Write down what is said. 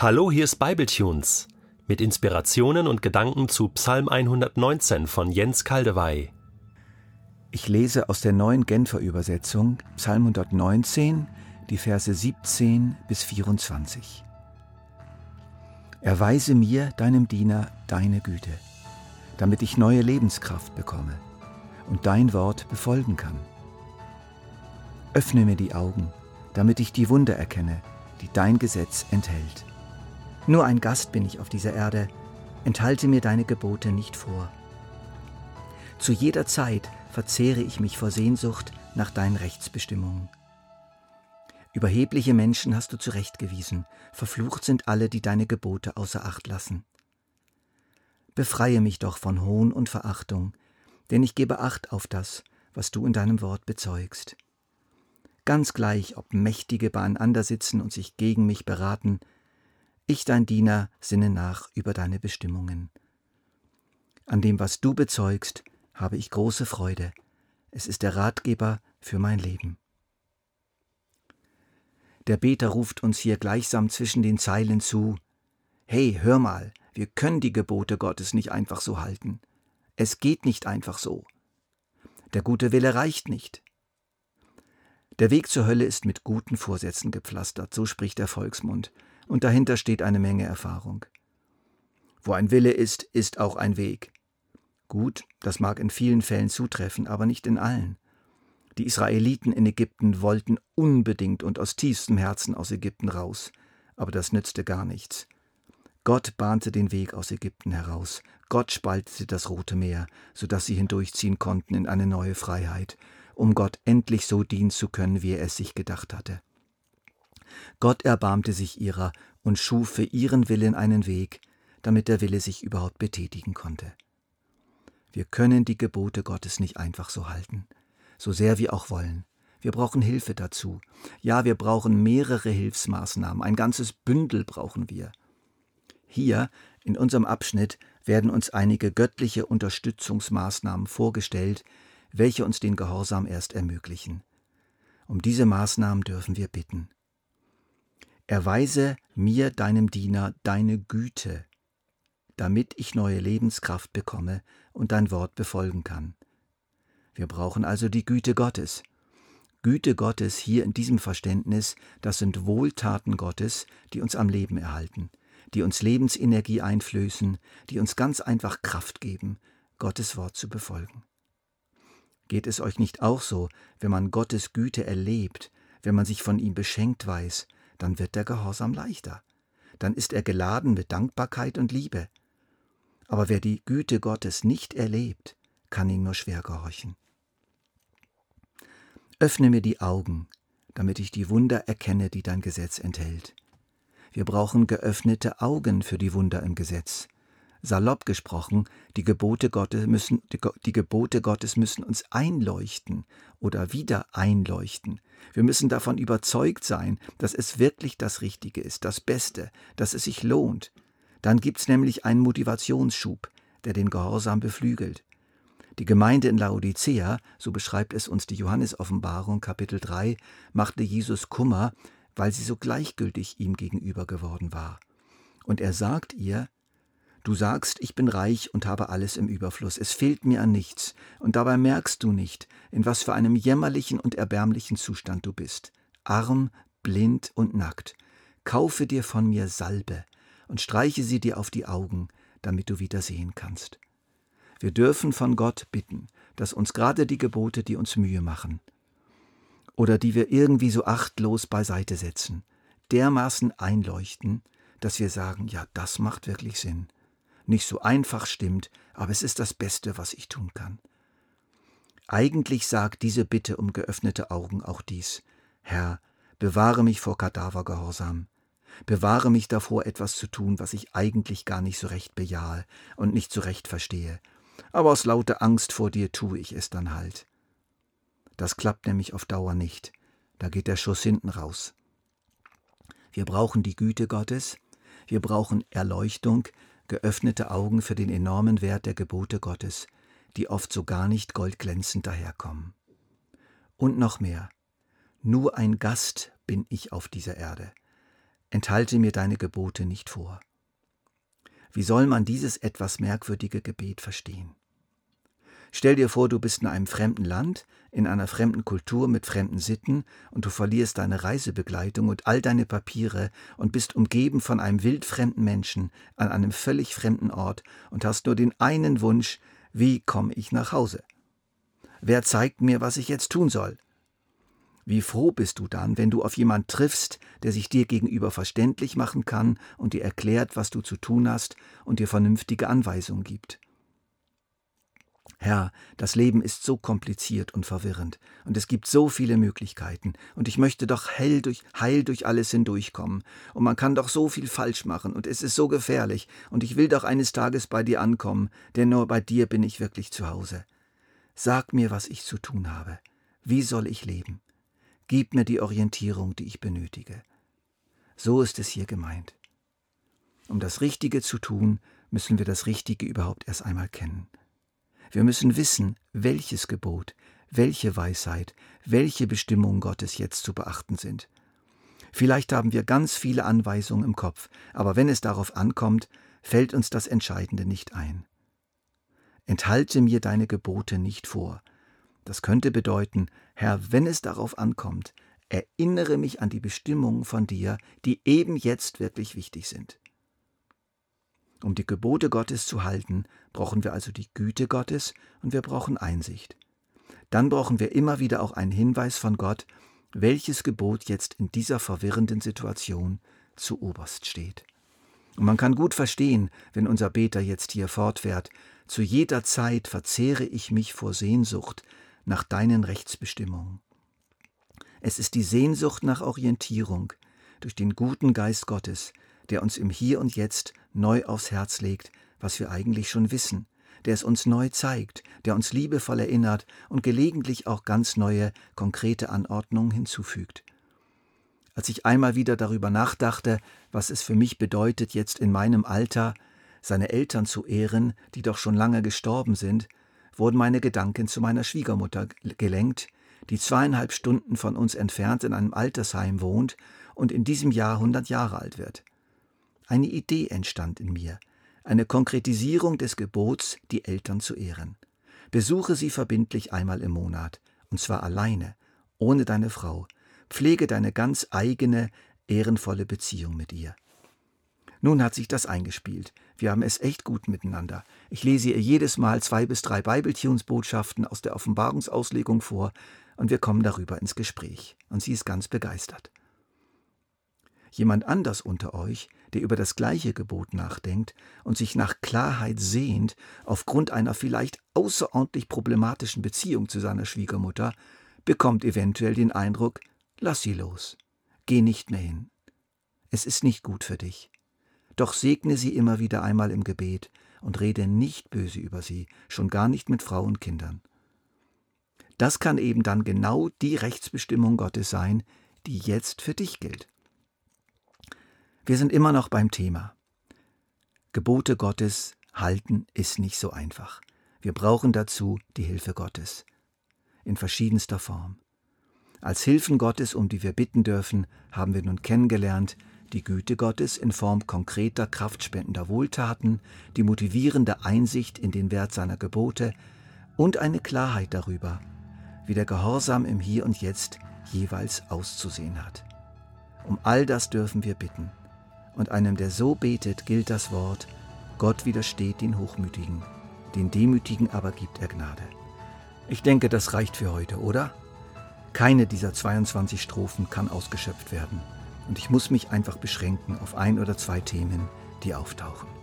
Hallo, hier ist Bibletunes mit Inspirationen und Gedanken zu Psalm 119 von Jens Kaldewey. Ich lese aus der neuen Genfer Übersetzung Psalm 119, die Verse 17 bis 24. Erweise mir, deinem Diener, deine Güte, damit ich neue Lebenskraft bekomme und dein Wort befolgen kann. Öffne mir die Augen, damit ich die Wunder erkenne, die dein Gesetz enthält. Nur ein Gast bin ich auf dieser Erde, enthalte mir deine Gebote nicht vor. Zu jeder Zeit verzehre ich mich vor Sehnsucht nach deinen Rechtsbestimmungen. Überhebliche Menschen hast du zurechtgewiesen, verflucht sind alle, die deine Gebote außer Acht lassen. Befreie mich doch von Hohn und Verachtung, denn ich gebe Acht auf das, was du in deinem Wort bezeugst. Ganz gleich, ob Mächtige beieinander sitzen und sich gegen mich beraten, ich, dein Diener, sinne nach über deine Bestimmungen. An dem, was du bezeugst, habe ich große Freude. Es ist der Ratgeber für mein Leben. Der Beter ruft uns hier gleichsam zwischen den Zeilen zu Hey, hör mal, wir können die Gebote Gottes nicht einfach so halten. Es geht nicht einfach so. Der gute Wille reicht nicht. Der Weg zur Hölle ist mit guten Vorsätzen gepflastert, so spricht der Volksmund, und dahinter steht eine Menge Erfahrung. Wo ein Wille ist, ist auch ein Weg. Gut, das mag in vielen Fällen zutreffen, aber nicht in allen. Die Israeliten in Ägypten wollten unbedingt und aus tiefstem Herzen aus Ägypten raus, aber das nützte gar nichts. Gott bahnte den Weg aus Ägypten heraus. Gott spaltete das Rote Meer, so dass sie hindurchziehen konnten in eine neue Freiheit, um Gott endlich so dienen zu können, wie er es sich gedacht hatte. Gott erbarmte sich ihrer und schuf für ihren Willen einen Weg, damit der Wille sich überhaupt betätigen konnte. Wir können die Gebote Gottes nicht einfach so halten, so sehr wir auch wollen. Wir brauchen Hilfe dazu. Ja, wir brauchen mehrere Hilfsmaßnahmen, ein ganzes Bündel brauchen wir. Hier in unserem Abschnitt werden uns einige göttliche Unterstützungsmaßnahmen vorgestellt, welche uns den Gehorsam erst ermöglichen. Um diese Maßnahmen dürfen wir bitten. Erweise mir, deinem Diener, deine Güte, damit ich neue Lebenskraft bekomme und dein Wort befolgen kann. Wir brauchen also die Güte Gottes. Güte Gottes hier in diesem Verständnis, das sind Wohltaten Gottes, die uns am Leben erhalten, die uns Lebensenergie einflößen, die uns ganz einfach Kraft geben, Gottes Wort zu befolgen. Geht es euch nicht auch so, wenn man Gottes Güte erlebt, wenn man sich von ihm beschenkt weiß, dann wird der Gehorsam leichter. Dann ist er geladen mit Dankbarkeit und Liebe. Aber wer die Güte Gottes nicht erlebt, kann ihm nur schwer gehorchen. Öffne mir die Augen, damit ich die Wunder erkenne, die dein Gesetz enthält. Wir brauchen geöffnete Augen für die Wunder im Gesetz. Salopp gesprochen, die Gebote Gottes müssen, die, Gebote Gottes müssen uns einleuchten oder wieder einleuchten. Wir müssen davon überzeugt sein, dass es wirklich das Richtige ist, das Beste, dass es sich lohnt. Dann gibt's nämlich einen Motivationsschub, der den Gehorsam beflügelt. Die Gemeinde in Laodicea, so beschreibt es uns die Johannesoffenbarung Kapitel 3, machte Jesus Kummer, weil sie so gleichgültig ihm gegenüber geworden war. Und er sagt ihr, Du sagst, ich bin reich und habe alles im Überfluss, es fehlt mir an nichts, und dabei merkst du nicht, in was für einem jämmerlichen und erbärmlichen Zustand du bist. Arm, blind und nackt. Kaufe dir von mir Salbe und streiche sie dir auf die Augen, damit du wieder sehen kannst. Wir dürfen von Gott bitten, dass uns gerade die Gebote, die uns Mühe machen, oder die wir irgendwie so achtlos beiseite setzen, dermaßen einleuchten, dass wir sagen, ja, das macht wirklich Sinn nicht so einfach stimmt, aber es ist das Beste, was ich tun kann. Eigentlich sagt diese Bitte um geöffnete Augen auch dies Herr, bewahre mich vor Kadavergehorsam, bewahre mich davor, etwas zu tun, was ich eigentlich gar nicht so recht bejahe und nicht so recht verstehe, aber aus lauter Angst vor dir tue ich es dann halt. Das klappt nämlich auf Dauer nicht, da geht der Schuss hinten raus. Wir brauchen die Güte Gottes, wir brauchen Erleuchtung, geöffnete Augen für den enormen Wert der Gebote Gottes, die oft so gar nicht goldglänzend daherkommen. Und noch mehr, nur ein Gast bin ich auf dieser Erde. enthalte mir deine Gebote nicht vor. Wie soll man dieses etwas merkwürdige Gebet verstehen? Stell dir vor, du bist in einem fremden Land, in einer fremden Kultur mit fremden Sitten und du verlierst deine Reisebegleitung und all deine Papiere und bist umgeben von einem wildfremden Menschen an einem völlig fremden Ort und hast nur den einen Wunsch, wie komme ich nach Hause? Wer zeigt mir, was ich jetzt tun soll? Wie froh bist du dann, wenn du auf jemand triffst, der sich dir gegenüber verständlich machen kann und dir erklärt, was du zu tun hast und dir vernünftige Anweisungen gibt. Herr, das Leben ist so kompliziert und verwirrend, und es gibt so viele Möglichkeiten, und ich möchte doch heil durch, heil durch alles hindurchkommen, und man kann doch so viel falsch machen, und es ist so gefährlich, und ich will doch eines Tages bei dir ankommen, denn nur bei dir bin ich wirklich zu Hause. Sag mir, was ich zu tun habe. Wie soll ich leben? Gib mir die Orientierung, die ich benötige. So ist es hier gemeint. Um das Richtige zu tun, müssen wir das Richtige überhaupt erst einmal kennen. Wir müssen wissen, welches Gebot, welche Weisheit, welche Bestimmungen Gottes jetzt zu beachten sind. Vielleicht haben wir ganz viele Anweisungen im Kopf, aber wenn es darauf ankommt, fällt uns das Entscheidende nicht ein. Enthalte mir deine Gebote nicht vor, das könnte bedeuten, Herr, wenn es darauf ankommt, erinnere mich an die Bestimmungen von dir, die eben jetzt wirklich wichtig sind. Um die Gebote Gottes zu halten, brauchen wir also die Güte Gottes und wir brauchen Einsicht. Dann brauchen wir immer wieder auch einen Hinweis von Gott, welches Gebot jetzt in dieser verwirrenden Situation zu oberst steht. Und man kann gut verstehen, wenn unser Beter jetzt hier fortfährt, zu jeder Zeit verzehre ich mich vor Sehnsucht nach deinen Rechtsbestimmungen. Es ist die Sehnsucht nach Orientierung durch den guten Geist Gottes, der uns im Hier und Jetzt neu aufs Herz legt, was wir eigentlich schon wissen, der es uns neu zeigt, der uns liebevoll erinnert und gelegentlich auch ganz neue, konkrete Anordnungen hinzufügt. Als ich einmal wieder darüber nachdachte, was es für mich bedeutet, jetzt in meinem Alter seine Eltern zu ehren, die doch schon lange gestorben sind, wurden meine Gedanken zu meiner Schwiegermutter gelenkt, die zweieinhalb Stunden von uns entfernt in einem Altersheim wohnt und in diesem Jahr hundert Jahre alt wird. Eine Idee entstand in mir, eine Konkretisierung des Gebots, die Eltern zu ehren. Besuche sie verbindlich einmal im Monat, und zwar alleine, ohne deine Frau. Pflege deine ganz eigene, ehrenvolle Beziehung mit ihr. Nun hat sich das eingespielt. Wir haben es echt gut miteinander. Ich lese ihr jedes Mal zwei bis drei Bibeltunes-Botschaften aus der Offenbarungsauslegung vor und wir kommen darüber ins Gespräch. Und sie ist ganz begeistert. Jemand anders unter euch, der über das gleiche Gebot nachdenkt und sich nach Klarheit sehnt, aufgrund einer vielleicht außerordentlich problematischen Beziehung zu seiner Schwiegermutter, bekommt eventuell den Eindruck, lass sie los, geh nicht mehr hin. Es ist nicht gut für dich. Doch segne sie immer wieder einmal im Gebet und rede nicht böse über sie, schon gar nicht mit Frau und Kindern. Das kann eben dann genau die Rechtsbestimmung Gottes sein, die jetzt für dich gilt. Wir sind immer noch beim Thema. Gebote Gottes halten ist nicht so einfach. Wir brauchen dazu die Hilfe Gottes in verschiedenster Form. Als Hilfen Gottes, um die wir bitten dürfen, haben wir nun kennengelernt, die Güte Gottes in Form konkreter, kraftspendender Wohltaten, die motivierende Einsicht in den Wert seiner Gebote und eine Klarheit darüber, wie der Gehorsam im Hier und Jetzt jeweils auszusehen hat. Um all das dürfen wir bitten. Und einem, der so betet, gilt das Wort, Gott widersteht den Hochmütigen, den Demütigen aber gibt er Gnade. Ich denke, das reicht für heute, oder? Keine dieser 22 Strophen kann ausgeschöpft werden und ich muss mich einfach beschränken auf ein oder zwei Themen, die auftauchen.